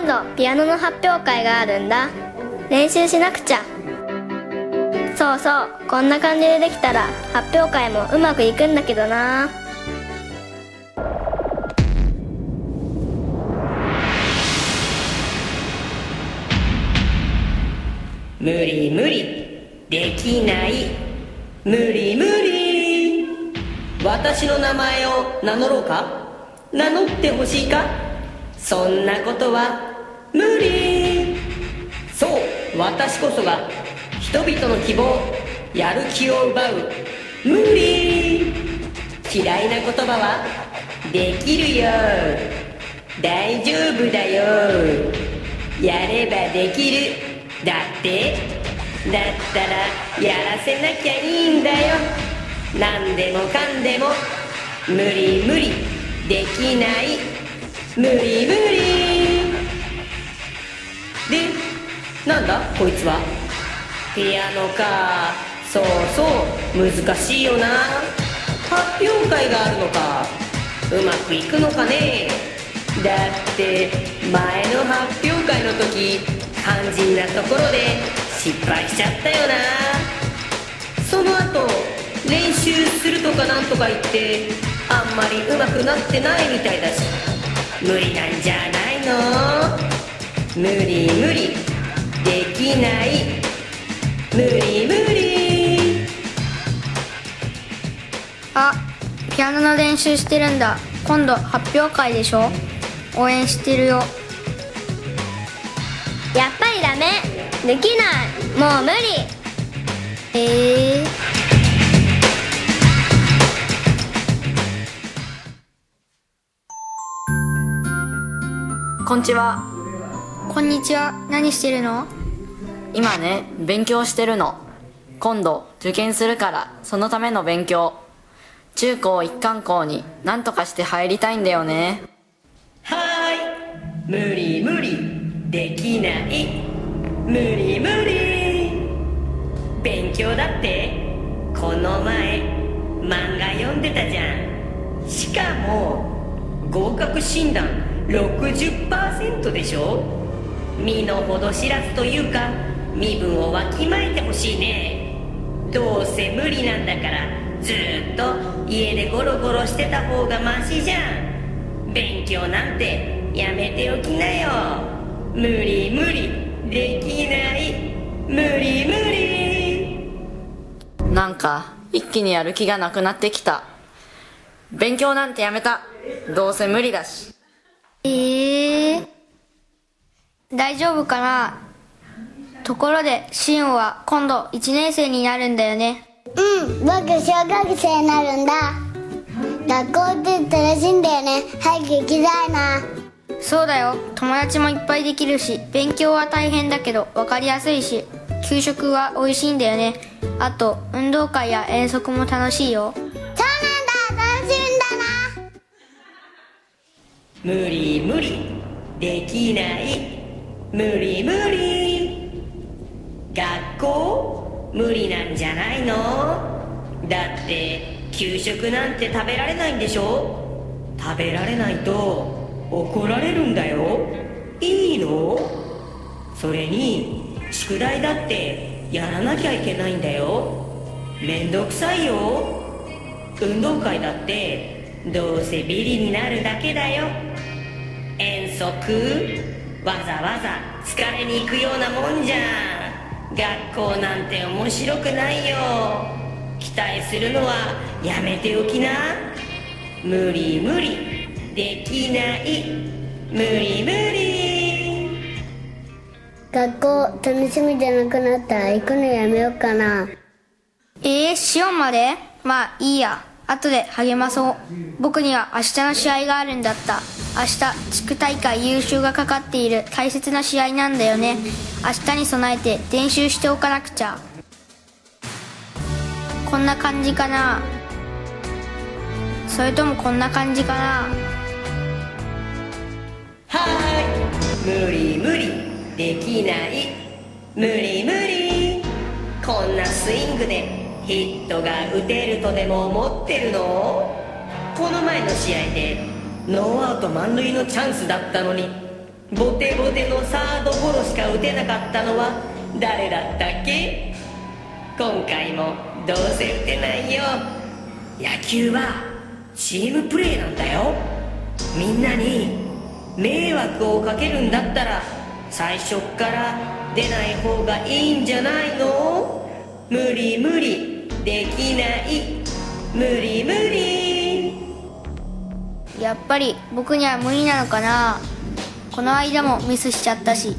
今度ピアノの発表会があるんだ。練習しなくちゃ。そうそう。こんな感じでできたら発表会もうまくいくんだけどな。無理無理できない。無理無理。私の名前を名乗ろうか？名乗ってほしいか？そんなことは無理。そう私こそが人々の希望やる気を奪う。無理。嫌いな言葉はできるよ。大丈夫だよ。やればできる。だってだったらやらせなきゃいいんだよ。何でもかんでも無理無理できない。無理無理。でなんだ？こいつは？ピアノか。そうそう。難しいよな。発表会があるのか。うまくいくのかね。だって前の発表会の時肝心なところで失敗しちゃったよな。その後練習するとかなんとか言ってあんまり上手くなってないみたいだし。無理なんじゃないの？無理無理できない無理無理あピアノの練習してるんだ今度発表会でしょ応援してるよやっぱりダメできないもう無理えー、こんにちはこんにちは。何してるの？今ね勉強してるの。今度受験するからそのための勉強。中高一貫校に何とかして入りたいんだよね。はーい。無理無理。できない。無理無理。勉強だってこの前漫画読んでたじゃん。しかも合格診断60%でしょ？身の程知らずというか身分をわきまえてほしいね。どうせ無理なんだからずーっと家でゴロゴロしてた方がマシじゃん。勉強なんてやめておきなよ。無理無理できない。無理無理。なんか一気にやる気がなくなってきた。勉強なんてやめた。どうせ無理だし。えー、大丈夫かな？ところでシオンは今度1年生になるんだよね。うん僕小学生になるんだ。学校って楽しいんだよね。早く行きたいなそうだよ。友達もいっぱいできるし勉強は大変だけど分かりやすいし給食は美味しいんだよね。あと運動会や遠足も楽しいよ。そうなんだ。楽しみだな。無理無理。できない無理無理。学校無理なんじゃないの？だって給食なんて食べられないんでしょ？食べられないと怒られるんだよ。いいの？それに宿題だってやらなきゃいけないんだよ。めんどくさいよ。運動会だってどうせビリになるだけだよ。遠足。わざわざ疲れに行くようなもんじゃん。学校なんて面白くないよ。期待するのはやめておきな。無理無理。できない。無理無理。学校楽しみじゃなくなったら行くのやめようかな。えー、シオンまで？まあいいや。後で励まそう。僕には明日の試合があるんだった明日地区大会優勝がかかっている大切な試合なんだよね。明日に備えて練習しておかなくちゃ。こんな感じかな。それともこんな感じかな。はーい。無理無理。できない。無理無理。こんなスイングでヒットが打てるとでも思ってるの？この前の試合でノーアウト満塁のチャンスだったのに。ボテボテのサードゴロしか打てなかったのは誰だったっけ？今回もどうせ打てないよ。野球はチームプレーなんだよ。みんなに迷惑をかけるんだったら最初っから出ない方がいいんじゃないの？無理無理できない。無理無理。やっぱり僕には無理なのかな。この間もミスしちゃったし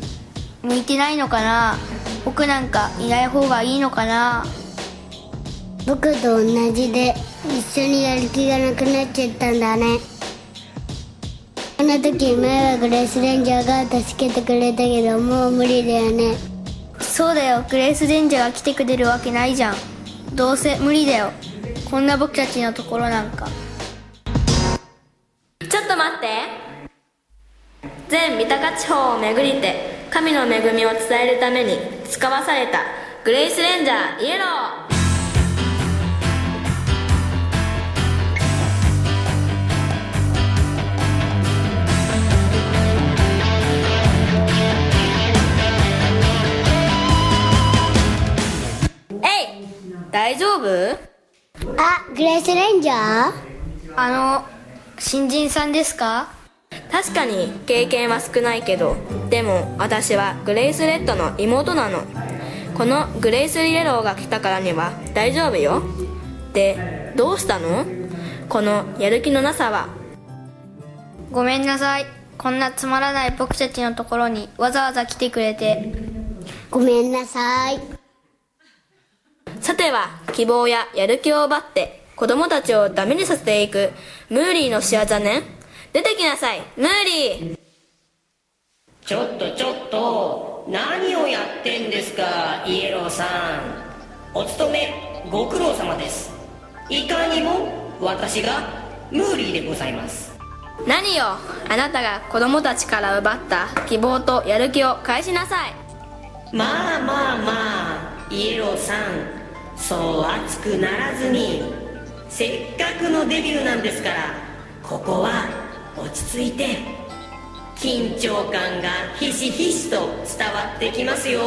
向いてないのかな。僕なんかいない方がいいのかな。僕と同じで一緒にやる気がなくなっちゃったんだね。あの時迷惑レスレンジャーが助けてくれたけどもう無理だよね。そうだよ。グレースデンジャーが来てくれるわけないじゃん。どうせ無理だよ。こんな僕たちのところなんか全三鷹地方を巡りて神の恵みを伝えるために使わされたグレイスレンジャーイエロー。大丈夫？あグレースレンジャー？あの新人さんですか？確かに経験は少ないけどでも私はグレイスレッドの妹なの。このグレイスイエローが来たからには大丈夫よ。でどうしたの？このやる気のなさは。ごめんなさい。こんなつまらない僕たちのところにわざわざ来てくれて。ごめんなさい。さては希望ややる気を奪って子供たちをダメにさせていくムーリーの仕業ね出てきなさい。ムーリーちょっとちょっと何をやってんですかイエローさん。お勤めご苦労様です。いかにも私がムーリーでございます。何よ。あなたが子供たちから奪った希望とやる気を返しなさい。まあまあまあイエローさん。そう熱くならずにせっかくのデビューなんですからここは落ち着いて。緊張感がひしひしと伝わってきますよ。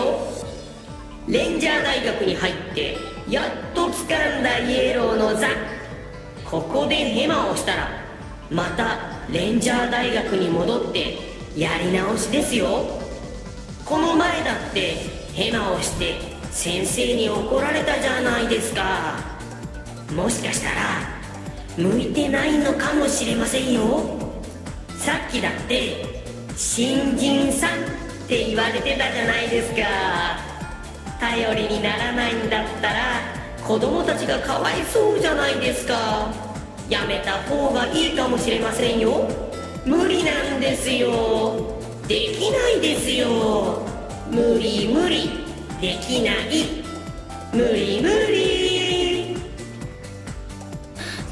レンジャー大学に入ってやっと掴んだイエローの座。ここでヘマをしたらまたレンジャー大学に戻ってやり直しですよ。この前だってヘマをして先生に怒られたじゃないですか。もしかしたら向いてないのかもしれませんよ。さっきだって新人さんって言われてたじゃないですか。頼りにならないんだったら子供たちがかわいそうじゃないですか。やめた方がいいかもしれませんよ。無理なんですよ。できないですよ。無理無理。できない。無理無理。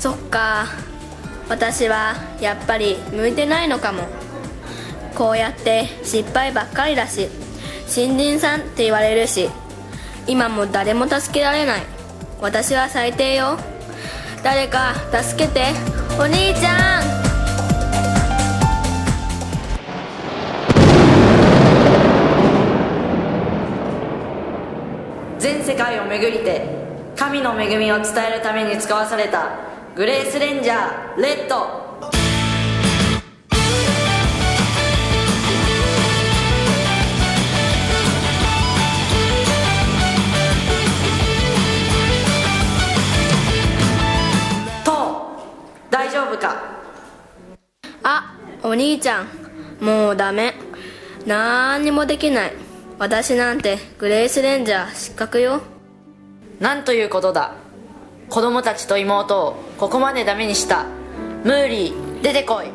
そっか。私はやっぱり向いてないのかも。こうやって失敗ばっかりだし新人さんって言われるし今も誰も助けられない。私は最低よ。誰か助けてお兄ちゃん。全世界を巡りて神の恵みを伝えるために使わされたグレースレンジャーレッド。トー大丈夫か？あお兄ちゃん。もうダメ。なんにもできない。私なんてグレースレンジャー失格よ。なんということだ子供たちと妹をここまでダメにした。ムーリー出てこい。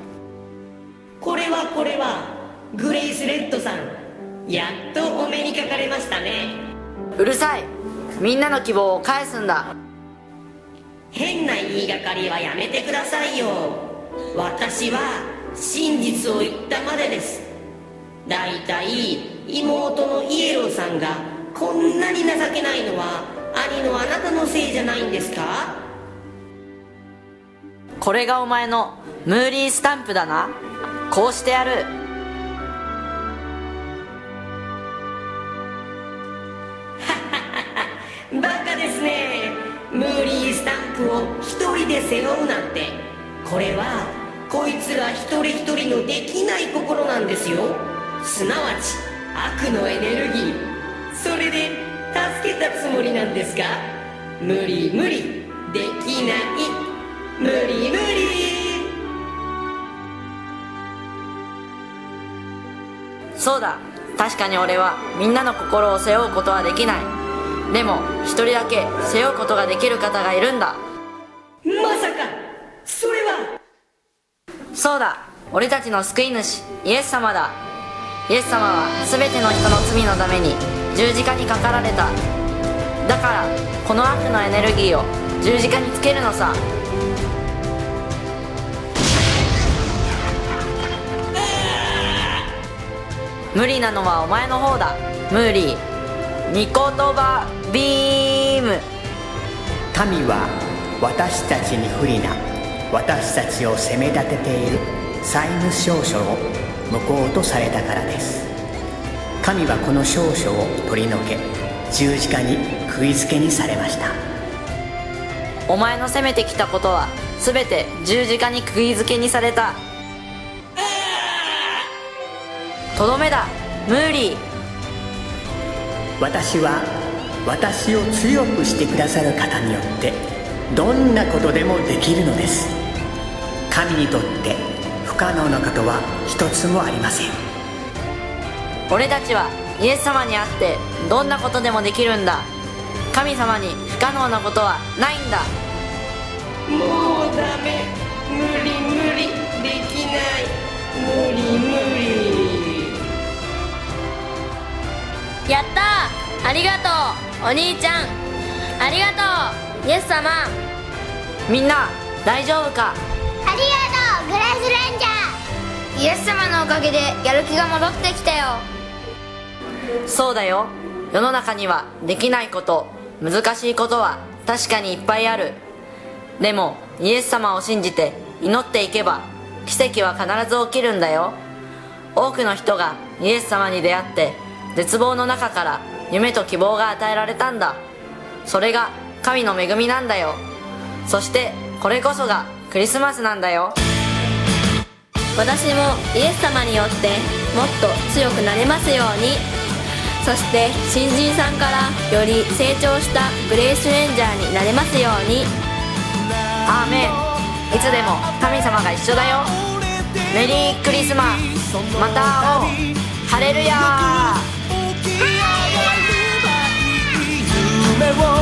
これはこれはグレイス・レッドさん。やっとお目にかかれましたね。うるさい。みんなの希望を返すんだ。変な言いがかりはやめてくださいよ。私は真実を言ったまでです。だいたい妹のイエローさんがこんなに情けないのは兄のあなたのせいじゃないんですか？これがお前のムーリースタンプだな。こうしてやる。バカですね。ムーリースタンプを一人で背負うなんて。これはこいつら一人一人のできない心なんですよ。すなわち悪のエネルギー。それでけたつもりなんですか？無理無理。できない。無理無理。そうだ。確かに俺はみんなの心を背負うことはできない。でも一人だけ背負うことができる方がいるんだ。まさか。それは。そうだ。俺たちの救い主イエス様だ。イエス様は全ての人の罪のために十字架にかかられただからこの悪のエネルギーを十字架につけるのさ。無理なのはお前の方だ。無理。ニコトバビーム。神は私たちに不利な私たちを責め立てている債務証書を無効とされたからです。神はこの証書を取り除け十字架に釘付けにされました。お前の責めてきたことは全て十字架に釘付けにされた。とどめだムーリー。私は私を強くしてくださる方によってどんなことでもできるのです。神にとって不可能なことは一つもありません。俺たちはイエス様にあってどんなことでもできるんだ。神様に不可能なことはないんだ。もうダメ。無理無理できない。無理無理。やったー。ありがとうお兄ちゃん。ありがとうイエス様。みんな大丈夫か？ありがとうグレースレンジャー。イエス様のおかげでやる気が戻ってきたよそうだよ。世の中にはできないこと難しいことは確かにいっぱいある。でもイエス様を信じて祈っていけば奇跡は必ず起きるんだよ。多くの人がイエス様に出会って絶望の中から夢と希望が与えられたんだ。それが神の恵みなんだよ。そしてこれこそがクリスマスなんだよ。私もイエス様によってもっと強くなれますように。そして新人さんからより成長したグレースレンジャーになれますように。アーメン。いつでも神様が一緒だよ。メリークリスマス。また会おう。ハレルヤー。夢を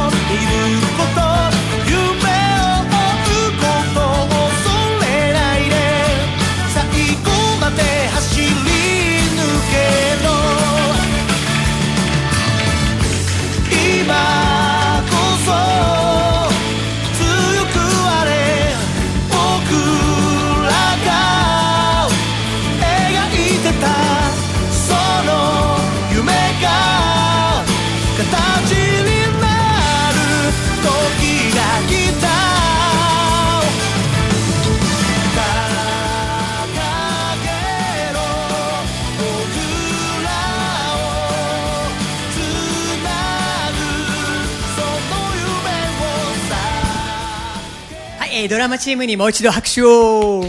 ドラマチームにもう一度拍手を。